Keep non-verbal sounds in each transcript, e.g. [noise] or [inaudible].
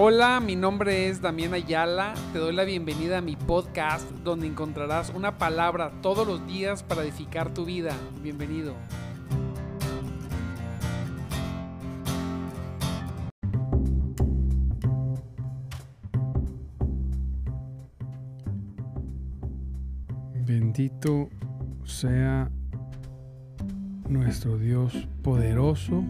Hola, mi nombre es Damián Ayala. Te doy la bienvenida a mi podcast donde encontrarás una palabra todos los días para edificar tu vida. Bienvenido. Bendito sea nuestro Dios poderoso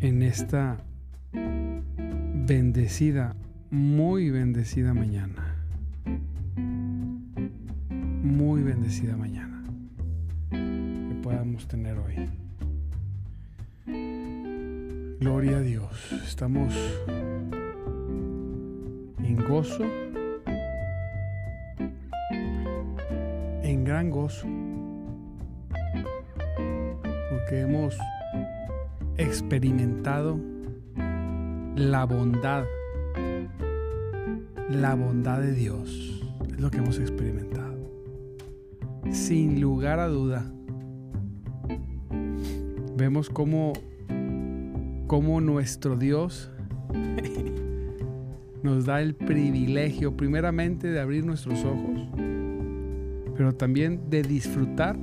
en esta bendecida, muy bendecida mañana. Muy bendecida mañana que podamos tener hoy. Gloria a Dios. Estamos en gozo, en gran gozo, porque hemos experimentado la bondad, la bondad de Dios. Es lo que hemos experimentado. Sin lugar a duda, vemos cómo, cómo nuestro Dios [laughs] nos da el privilegio primeramente de abrir nuestros ojos, pero también de disfrutar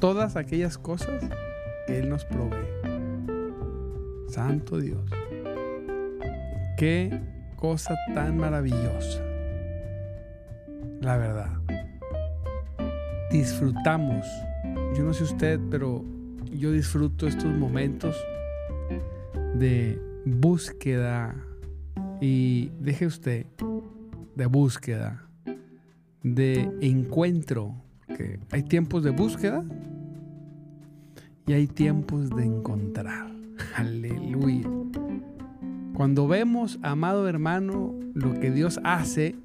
todas aquellas cosas que Él nos provee. Santo Dios. Qué cosa tan maravillosa. La verdad. Disfrutamos. Yo no sé usted, pero yo disfruto estos momentos de búsqueda y deje usted de búsqueda, de encuentro, que hay tiempos de búsqueda y hay tiempos de encontrar. Aleluya. Cuando vemos, amado hermano, lo que Dios hace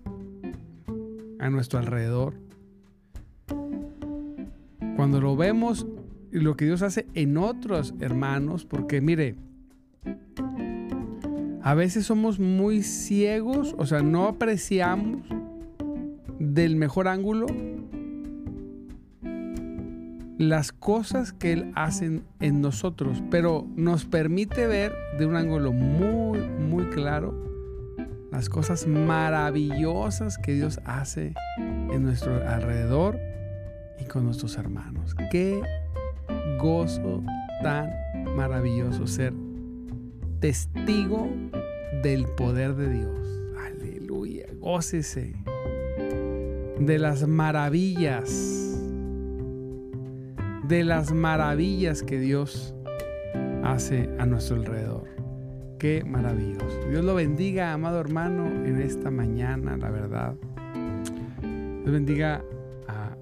a nuestro alrededor, cuando lo vemos lo que Dios hace en otros hermanos, porque mire, a veces somos muy ciegos, o sea, no apreciamos del mejor ángulo las cosas que Él hace en nosotros, pero nos permite ver de un ángulo muy, muy claro las cosas maravillosas que Dios hace en nuestro alrededor y con nuestros hermanos. Qué gozo tan maravilloso ser testigo del poder de Dios. Aleluya, gócese de las maravillas de las maravillas que Dios hace a nuestro alrededor. Qué maravilloso. Dios lo bendiga, amado hermano, en esta mañana, la verdad. Dios bendiga a,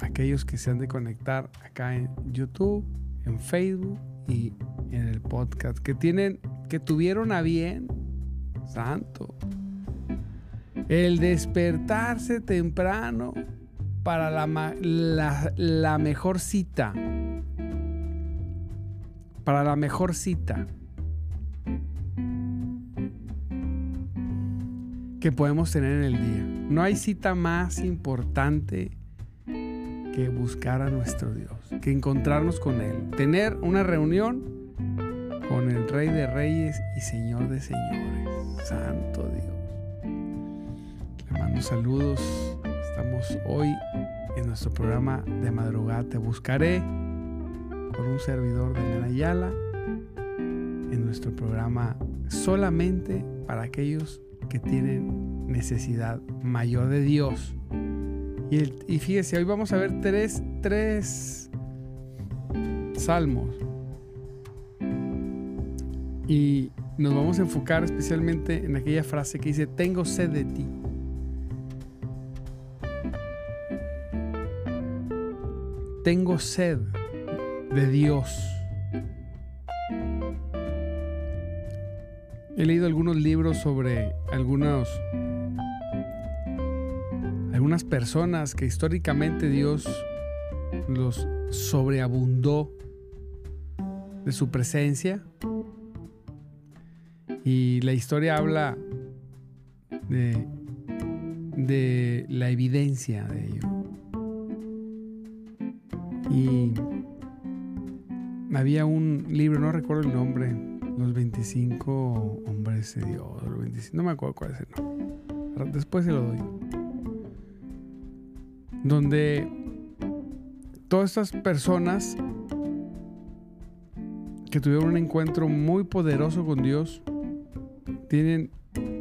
aquellos que se han de conectar acá en YouTube, en Facebook y en el podcast. Que tienen, que tuvieron a bien, santo, el despertarse temprano para la, la, mejor cita. Para la mejor cita. que podemos tener en el día. No hay cita más importante que buscar a nuestro Dios, que encontrarnos con Él, tener una reunión con el Rey de Reyes y Señor de Señores, Santo Dios. Le mando saludos Estamos hoy en nuestro programa de madrugada Te Buscaré con un servidor de Ayala en nuestro programa solamente para aquellos que tienen necesidad mayor de Dios. Y, fíjese, hoy vamos a ver tres, tres salmos. Y nos vamos a enfocar especialmente en aquella frase que dice, tengo sed de ti. Tengo sed de Dios. He leído algunos libros sobre algunos, algunas personas que históricamente Dios los sobreabundó de su presencia. Y la historia habla de, de la evidencia de ello. Y había un libro, no recuerdo el nombre, Los 25 hombres de Dios, no me acuerdo cuál es el nombre. Después se lo doy. Donde todas estas personas que tuvieron un encuentro muy poderoso con Dios tienen,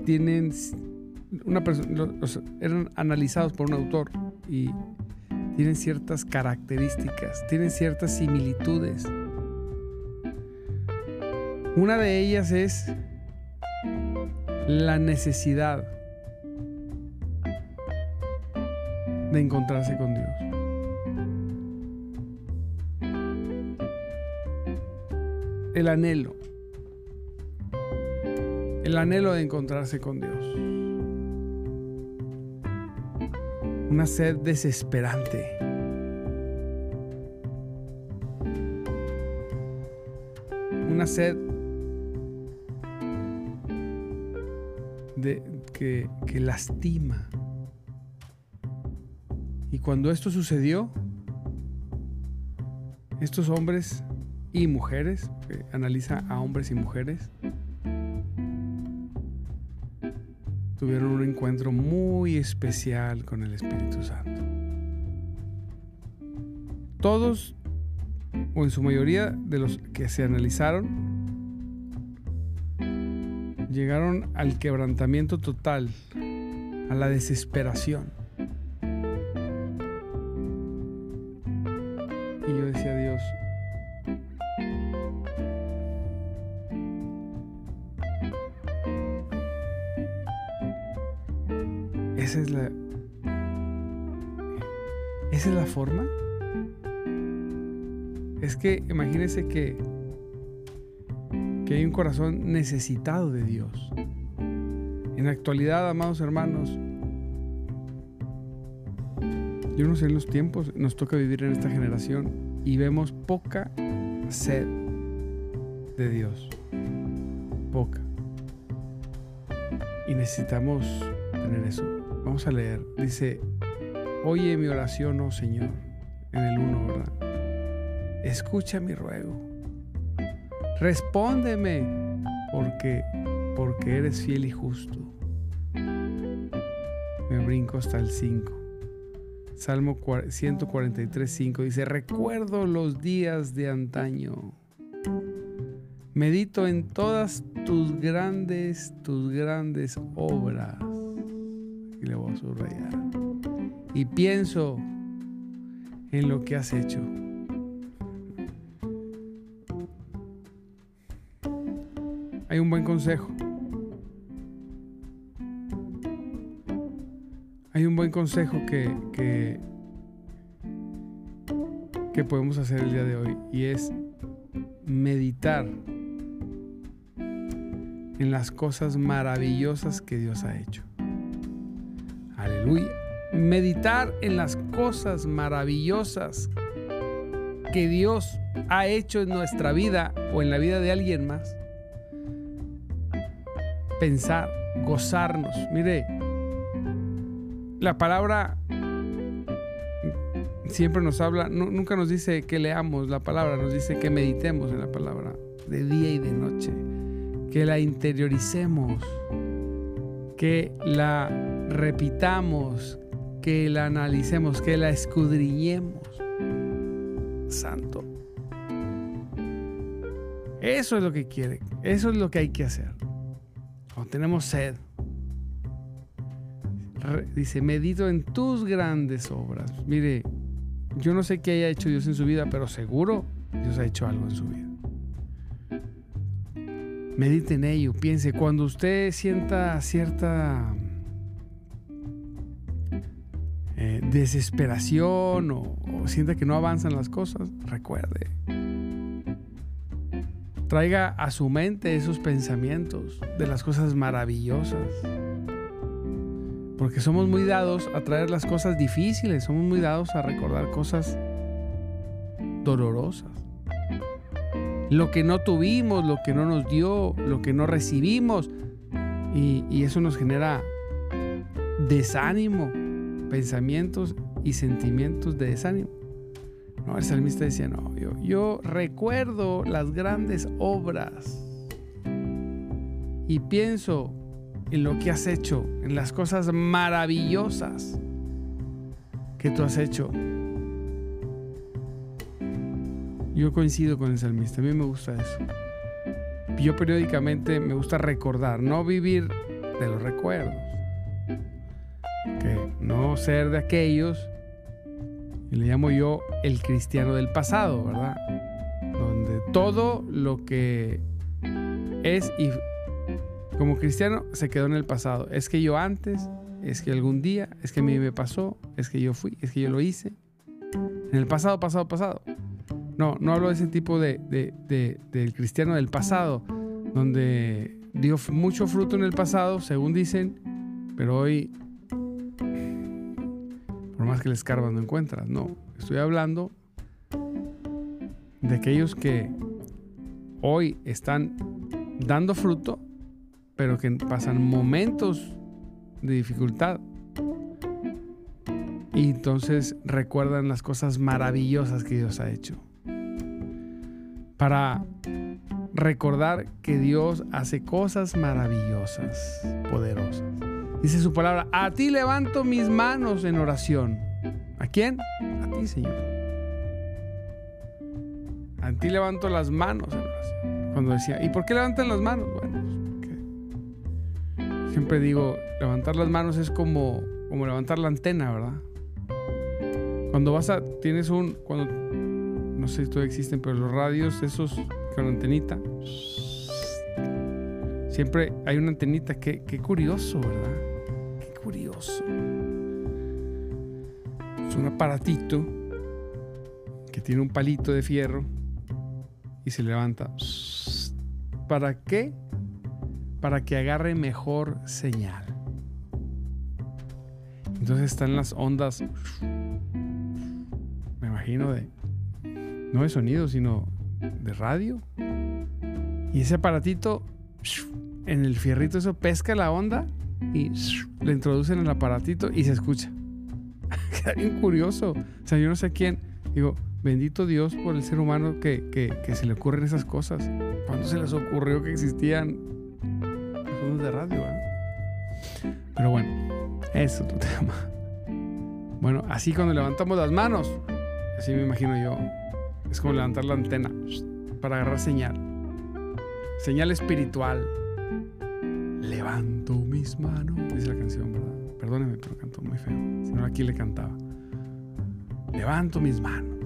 tienen una persona, eran analizados por un autor y tienen ciertas características, tienen ciertas similitudes. Una de ellas es la necesidad de encontrarse con Dios. El anhelo. El anhelo de encontrarse con Dios. Una sed desesperante. Una sed de, que, lastima. Y cuando esto sucedió, estos hombres y mujeres, analiza a hombres y mujeres, tuvieron un encuentro muy especial con el Espíritu Santo. Todos, o en su mayoría de los que se analizaron, llegaron al quebrantamiento total, a la desesperación. Esa es la forma. Es que imagínense que, que hay un corazón necesitado de Dios. En la actualidad, amados hermanos, yo no sé en los tiempos, nos toca vivir en esta generación y vemos poca sed de Dios. Poca. Y necesitamos tener eso. Vamos a leer. Dice, oye mi oración, oh Señor, en el uno, ¿verdad? Escucha mi ruego. Respóndeme, porque, porque eres fiel y justo. Me brinco hasta el 5. Salmo 143, 5 dice, recuerdo los días de antaño. Medito en todas tus grandes, tus grandes obras y le voy a subrayar. Y pienso en lo que has hecho. Hay un buen consejo. Hay un buen consejo que, que, que podemos hacer el día de hoy y es meditar en las cosas maravillosas que Dios ha hecho. Aleluya. Meditar en las cosas maravillosas que Dios ha hecho en nuestra vida o en la vida de alguien más. Pensar, gozarnos. Mire, la palabra siempre nos habla, nunca nos dice que leamos la palabra, nos dice que meditemos en la palabra de día y de noche, que la interioricemos, que la repitamos, que la analicemos, que la escudriñemos. Santo. Eso es lo que quiere, eso es lo que hay que hacer. Cuando tenemos sed, dice, medito en tus grandes obras. Mire, yo no sé qué haya hecho Dios en su vida, pero seguro Dios ha hecho algo en su vida. Medite en ello, piense, cuando usted sienta cierta desesperación o, sienta que no avanzan las cosas, recuerde. Traiga a su mente esos pensamientos de las cosas maravillosas. Porque somos muy dados a traer las cosas difíciles, somos muy dados a recordar cosas dolorosas. Lo que no tuvimos, lo que no nos dio, lo que no recibimos. Y, eso nos genera desánimo, pensamientos y sentimientos de desánimo. No, el salmista decía, no, yo, yo recuerdo las grandes obras y pienso en lo que has hecho, en las cosas maravillosas que tú has hecho. Yo coincido con el salmista, a mí me gusta eso. Yo periódicamente me gusta recordar, no vivir de los recuerdos. Ser de aquellos, y le llamo yo el cristiano del pasado, ¿verdad? Donde todo lo que es y como cristiano se quedó en el pasado. Es que yo antes, es que algún día, es que a mí me pasó, es que yo fui, es que yo lo hice. En el pasado, pasado, pasado. No, no hablo de ese tipo de, del cristiano del pasado, donde dio mucho fruto en el pasado, según dicen, pero hoy, que le escarban, no encuentras. No, estoy hablando de aquellos que hoy están dando fruto, pero que pasan momentos de dificultad. Y entonces recuerdan las cosas maravillosas que Dios ha hecho para recordar que Dios hace cosas maravillosas, poderosas. Dice su palabra, a ti levanto mis manos en oración. ¿A quién? A ti, Señor. A ti levanto las manos en oración. Cuando decía, ¿y por qué levantan las manos? Bueno, pues, siempre digo, levantar las manos es como, como levantar la antena, ¿verdad? Cuando vas a, tienes un, cuando no sé si todavía existen, pero los radios, esos con antenita, siempre hay una antenita. Qué, qué curioso, ¿verdad? Qué curioso. Un aparatito que tiene un palito de fierro y se levanta. ¿Para qué? Para que agarre mejor señal. Entonces están las ondas, me imagino, de no de sonido, sino de radio. Y ese aparatito, en el fierrito, eso pesca la onda y le introducen el aparatito y se escucha. Queda bien curioso. O sea, yo no sé quién. Digo, bendito Dios por el ser humano que, que, se le ocurren esas cosas. ¿Cuándo se les ocurrió que existían los de radio? Pero bueno, es otro tema. Bueno, así cuando levantamos las manos, así me imagino yo, es como levantar la antena para agarrar señal. Señal espiritual. Levanto mis manos. Dice la canción, ¿verdad? Perdóneme, pero cantó muy feo. Si no, aquí le cantaba. Levanto mis manos.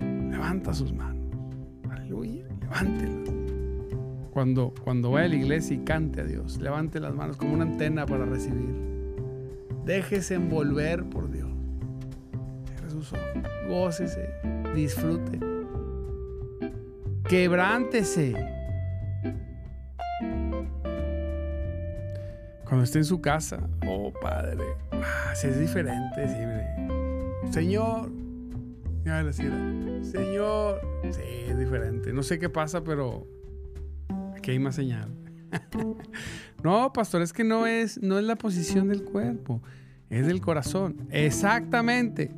Levanta sus manos. Aleluya. Levántelas. Cuando, cuando vaya a la iglesia y cante a Dios, levante las manos como una antena para recibir. Déjese envolver por Dios. Cierre sus ojos. Gócese disfrute. Quebrántese. Cuando esté en su casa, oh Padre, ah, si es diferente, sí, Señor, Señor, sí, es diferente. No sé qué pasa, pero aquí hay más señal. [laughs] no, pastor, es que no es, no es la posición del cuerpo, es del corazón. Exactamente.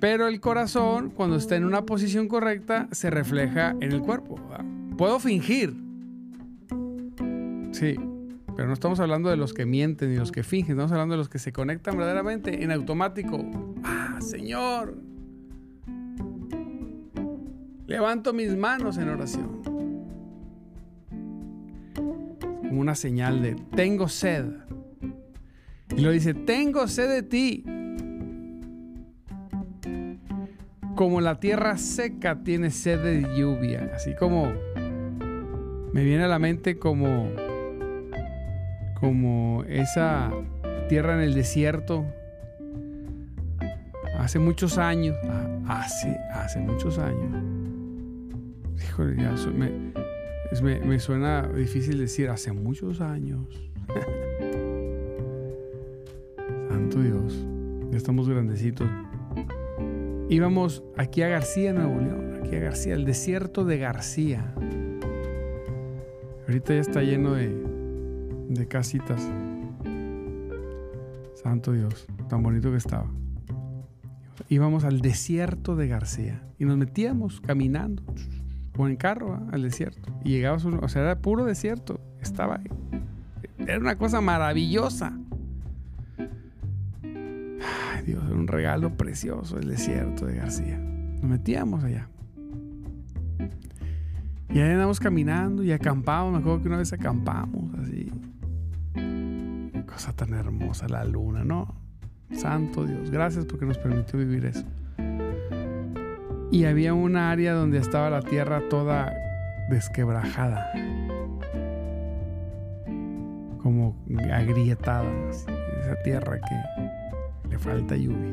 Pero el corazón, cuando está en una posición correcta, se refleja en el cuerpo. Puedo fingir. Sí, pero no estamos hablando de los que mienten ni los que fingen, estamos hablando de los que se conectan verdaderamente en automático. Ah, Señor. Levanto mis manos en oración. Como una señal de tengo sed. Y lo dice, tengo sed de ti como la tierra seca tiene sed de lluvia, así como me viene a la mente como como esa tierra en el desierto hace muchos años, ah, hace hace muchos años. Híjole, ya me, me suena difícil decir hace muchos años. [laughs] Santo Dios, ya estamos grandecitos íbamos aquí a García, Nuevo León, aquí a García, el desierto de García. Ahorita ya está lleno de, de casitas. Santo Dios, tan bonito que estaba. íbamos al desierto de García y nos metíamos caminando o en carro al desierto. Y llegabas, o sea, era puro desierto. Estaba. Era una cosa maravillosa. Ay, Dios, era un regalo precioso el desierto de García. Nos metíamos allá. Y ahí andamos caminando y acampamos. Me acuerdo que una vez acampamos así. Cosa tan hermosa la luna, ¿no? Santo Dios, gracias porque nos permitió vivir eso. Y había una área donde estaba la tierra toda desquebrajada. Como agrietada. Esa tierra que le falta lluvia.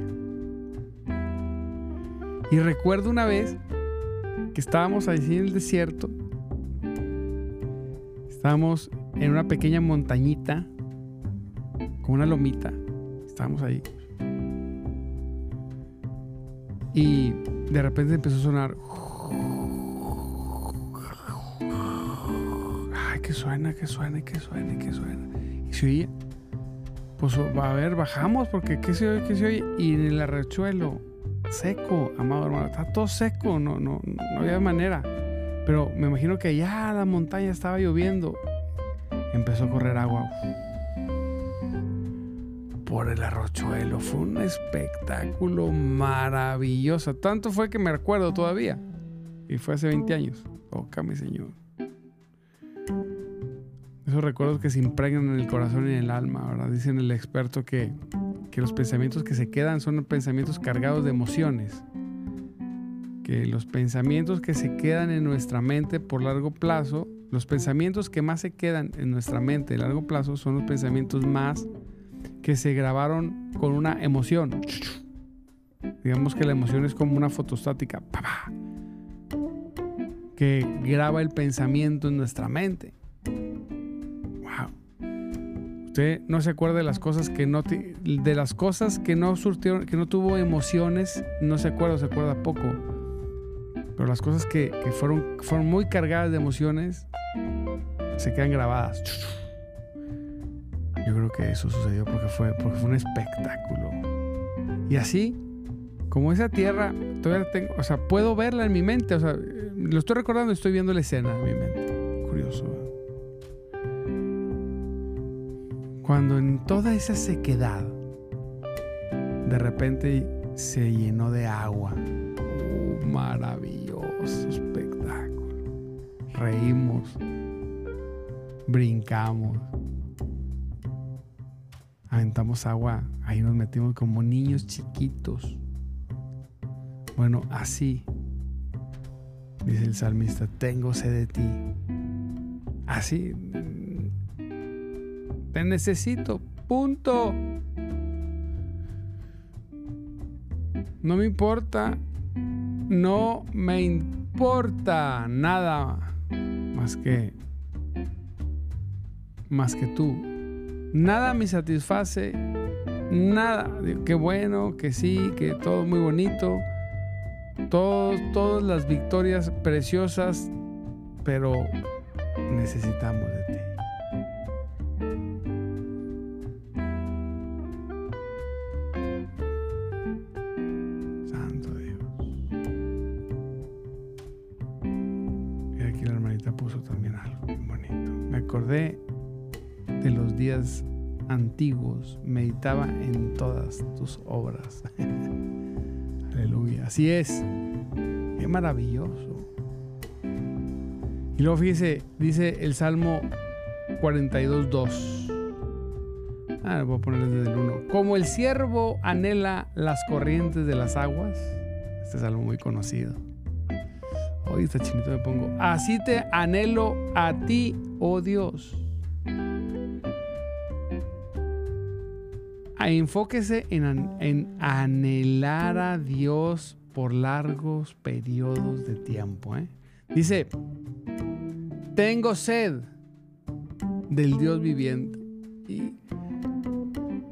Y recuerdo una vez que estábamos ahí en el desierto. Estábamos en una pequeña montañita, una lomita. Estábamos ahí. Y de repente empezó a sonar. Ay, que suena, que suena, que suena, que suena. Y se oía. Pues va a ver, bajamos porque ¿qué se oye? ¿Qué se oye? Y en el arrechuelo, seco, amado hermano, está todo seco, no, no, no había manera. Pero me imagino que ya la montaña estaba lloviendo. Empezó a correr agua por el arrochuelo. Fue un espectáculo maravilloso. Tanto fue que me recuerdo todavía. Y fue hace 20 años. Oh, mi Señor. Esos recuerdos que se impregnan en el corazón y en el alma, ¿verdad? Dicen el experto que, que los pensamientos que se quedan son pensamientos cargados de emociones. Que los pensamientos que se quedan en nuestra mente por largo plazo, los pensamientos que más se quedan en nuestra mente a largo plazo son los pensamientos más que se grabaron con una emoción. Digamos que la emoción es como una fotostática que graba el pensamiento en nuestra mente. Wow. Usted no se acuerda de las cosas que no de las cosas que no surtieron, que no tuvo emociones, no se acuerda, se acuerda poco. Pero las cosas que, que fueron, fueron muy cargadas de emociones se quedan grabadas. Yo creo que eso sucedió porque fue, porque fue un espectáculo. Y así, como esa tierra, todavía tengo, o sea, puedo verla en mi mente, o sea, lo estoy recordando, estoy viendo la escena en mi mente. Curioso. Cuando en toda esa sequedad, de repente se llenó de agua. Oh, maravilloso espectáculo. Reímos, brincamos aventamos agua, ahí nos metimos como niños chiquitos. Bueno, así, dice el salmista, tengo sed de ti. Así, te necesito, punto. No me importa, no me importa nada más que, más que tú. Nada me satisface, nada. Qué bueno, que sí, que todo muy bonito. todas las victorias preciosas, pero necesitamos de meditaba en todas tus obras. [laughs] Aleluya. Así es. Qué maravilloso. Y luego fíjese, dice el Salmo 42.2. Ah, voy a poner desde el 1. Como el siervo anhela las corrientes de las aguas. Este es algo muy conocido. Hoy está chinito me pongo. Así te anhelo a ti, oh Dios. Enfóquese en, anhelar a Dios por largos periodos de tiempo. ¿eh? Dice, tengo sed del Dios viviente. Y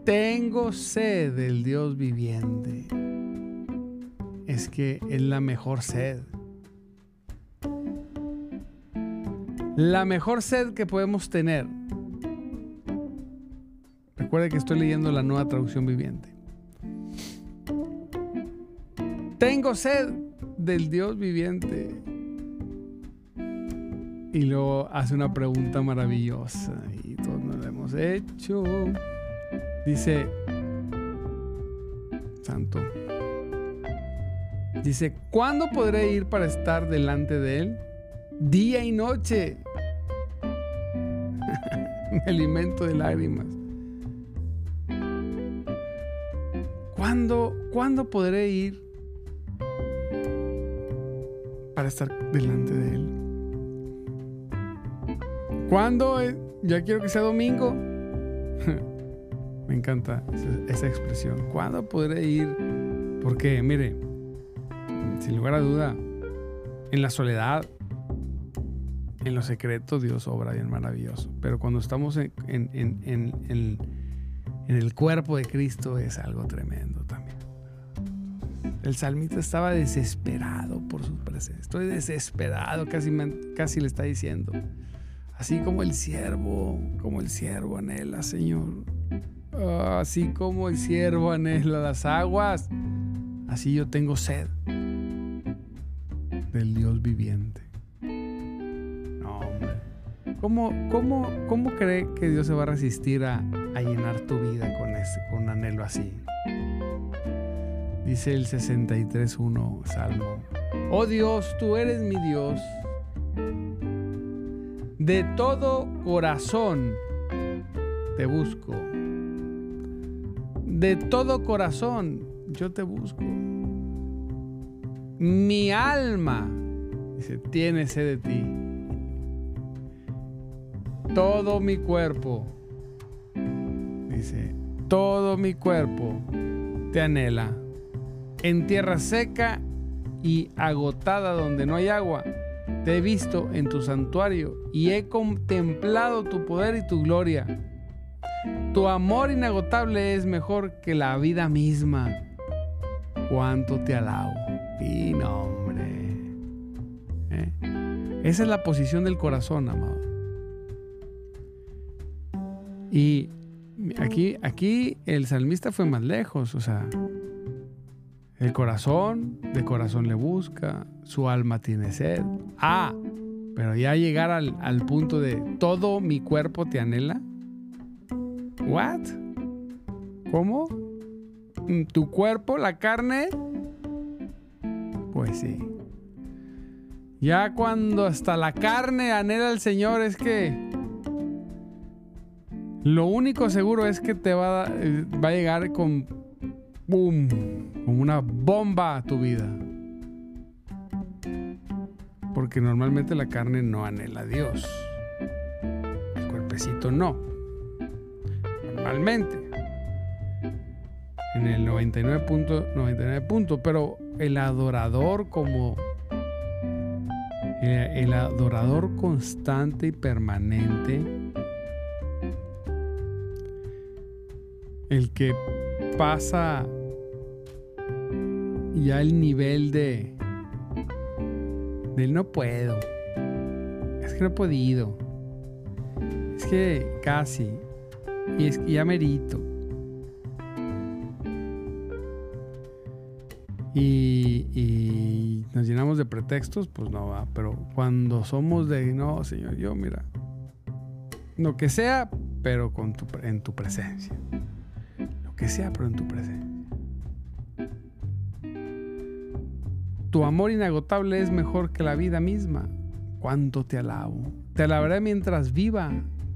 tengo sed del Dios viviente. Es que es la mejor sed. La mejor sed que podemos tener Recuerde que estoy leyendo la nueva traducción viviente. tengo sed del Dios viviente. Y luego hace una pregunta maravillosa y todos nos la hemos hecho. Dice, Santo, dice, ¿cuándo podré ir para estar delante de Él? Día y noche. [laughs] Me alimento de lágrimas. ¿Cuándo, ¿Cuándo podré ir para estar delante de Él? ¿Cuándo? Ya quiero que sea domingo. [laughs] Me encanta esa, esa, expresión. ¿Cuándo podré ir? Porque, mire, sin lugar a duda, en la soledad, en lo secreto, Dios obra bien maravilloso. Pero cuando estamos en, en, en, en, el cuerpo de Cristo es algo tremendo también. El salmista estaba desesperado por su presencia. Estoy desesperado, casi, casi le está diciendo. Así como el siervo, como el siervo anhela, Señor. Así como el siervo anhela las aguas, así yo tengo sed del Dios viviente. No, hombre. ¿Cómo, cómo, cómo cree que Dios se va a resistir a, a llenar tu vida con, ese, con un anhelo así? Dice el 63.1 Salmo. Oh Dios, tú eres mi Dios. De todo corazón te busco. De todo corazón yo te busco. Mi alma, dice, tiene sed de ti. Todo mi cuerpo, dice, todo mi cuerpo te anhela. En tierra seca y agotada donde no hay agua, te he visto en tu santuario y he contemplado tu poder y tu gloria. Tu amor inagotable es mejor que la vida misma. Cuánto te alabo. Y no, hombre. ¿Eh? Esa es la posición del corazón, amado. Y aquí, aquí el salmista fue más lejos, o sea, el corazón, de corazón le busca, su alma tiene sed. Ah, pero ya llegar al, al punto de todo mi cuerpo te anhela. ¿What? ¿Cómo? ¿Tu cuerpo, la carne? Pues sí. Ya cuando hasta la carne anhela al Señor es que lo único seguro es que te va a, va a llegar con boom, como una bomba a tu vida. Porque normalmente la carne no anhela a Dios. El cuerpecito no. Normalmente. En el 99.99 99 punto, pero el adorador como el, adorador constante y permanente, el que pasa ya el nivel de del no puedo, es que no he podido, es que casi, y es que ya merito. Y, nos llenamos de pretextos, pues no va. Pero cuando somos de, no, Señor, yo mira, lo que sea, pero con tu, en tu presencia. Que sea, pero en tu presencia. Tu amor inagotable es mejor que la vida misma. Cuánto te alabo. Te alabaré mientras viva.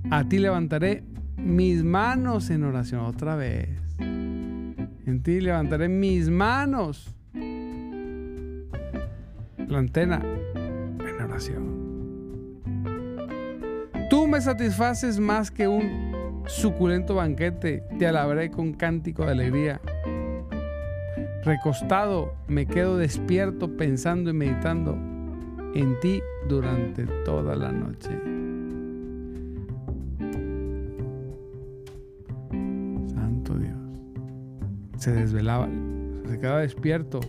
A ti levantaré mis manos en oración otra vez. En ti levantaré mis manos la antena en oración. Tú me satisfaces más que un suculento banquete, te alabaré con cántico de alegría. Recostado me quedo despierto pensando y meditando en ti durante toda la noche. Santo Dios. Se desvelaba, se quedaba despierto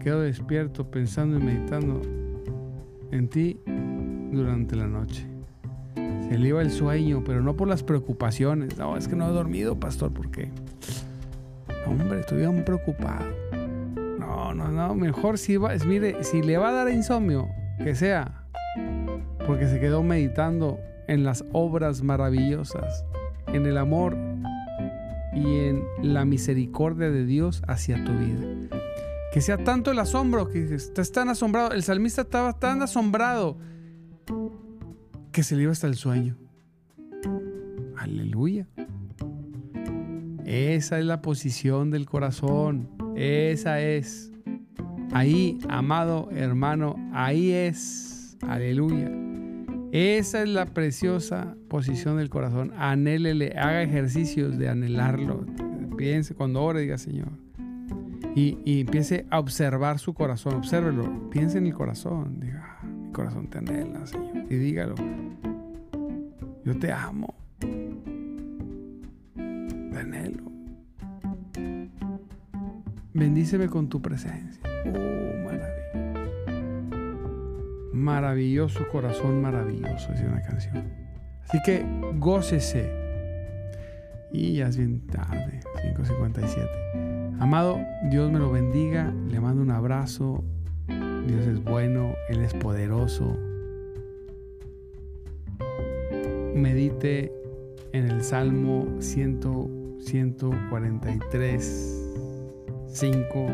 quedo despierto pensando y meditando en ti durante la noche. Se le iba el sueño, pero no por las preocupaciones. No, es que no he dormido, pastor, ¿por qué? hombre, estoy bien preocupado. No, vámonos, no, mejor si va, mire, si le va a dar insomnio, que sea, porque se quedó meditando en las obras maravillosas, en el amor y en la misericordia de Dios hacia tu vida. Que sea tanto el asombro, que estás tan asombrado, el salmista estaba tan asombrado que se le iba hasta el sueño. Aleluya. Esa es la posición del corazón. Esa es. Ahí, amado hermano, ahí es. Aleluya. Esa es la preciosa posición del corazón. Anhélele, haga ejercicios de anhelarlo. Piense cuando ore, diga Señor. Y, empiece a observar su corazón. Obsérvelo. Piense en el corazón. Diga, ah, mi corazón te anhela, Señor. Y dígalo. Yo te amo. Te. Bendíceme con tu presencia. Oh, Maravilloso corazón, maravilloso, es una canción. Así que gócese. Y ya es bien tarde, 5.57. Amado, Dios me lo bendiga, le mando un abrazo. Dios es bueno, Él es poderoso. Medite en el Salmo 100, 143, 5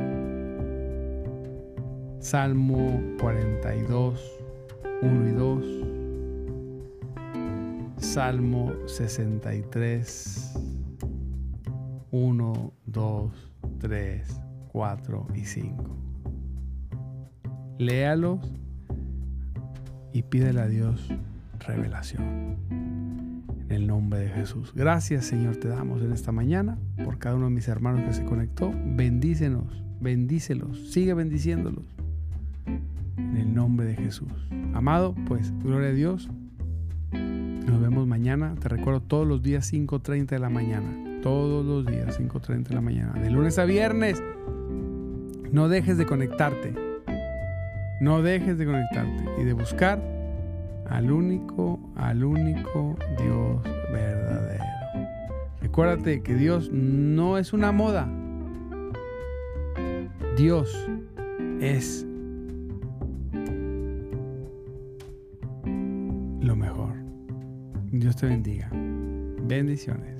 Salmo 42, 1 y 2. Salmo 63, 1, 2, 3, 4 y 5. Léalos y pídele a Dios revelación. En el nombre de Jesús. Gracias Señor te damos en esta mañana por cada uno de mis hermanos que se conectó. Bendícenos, bendícelos, sigue bendiciéndolos en el nombre de Jesús. Amado, pues gloria a Dios. Nos vemos mañana. Te recuerdo todos los días 5.30 de la mañana. Todos los días 5.30 de la mañana. De lunes a viernes. No dejes de conectarte. No dejes de conectarte y de buscar al único, al único Dios verdadero. Recuérdate que Dios no es una moda. Dios es lo mejor. Dios te bendiga. Bendiciones.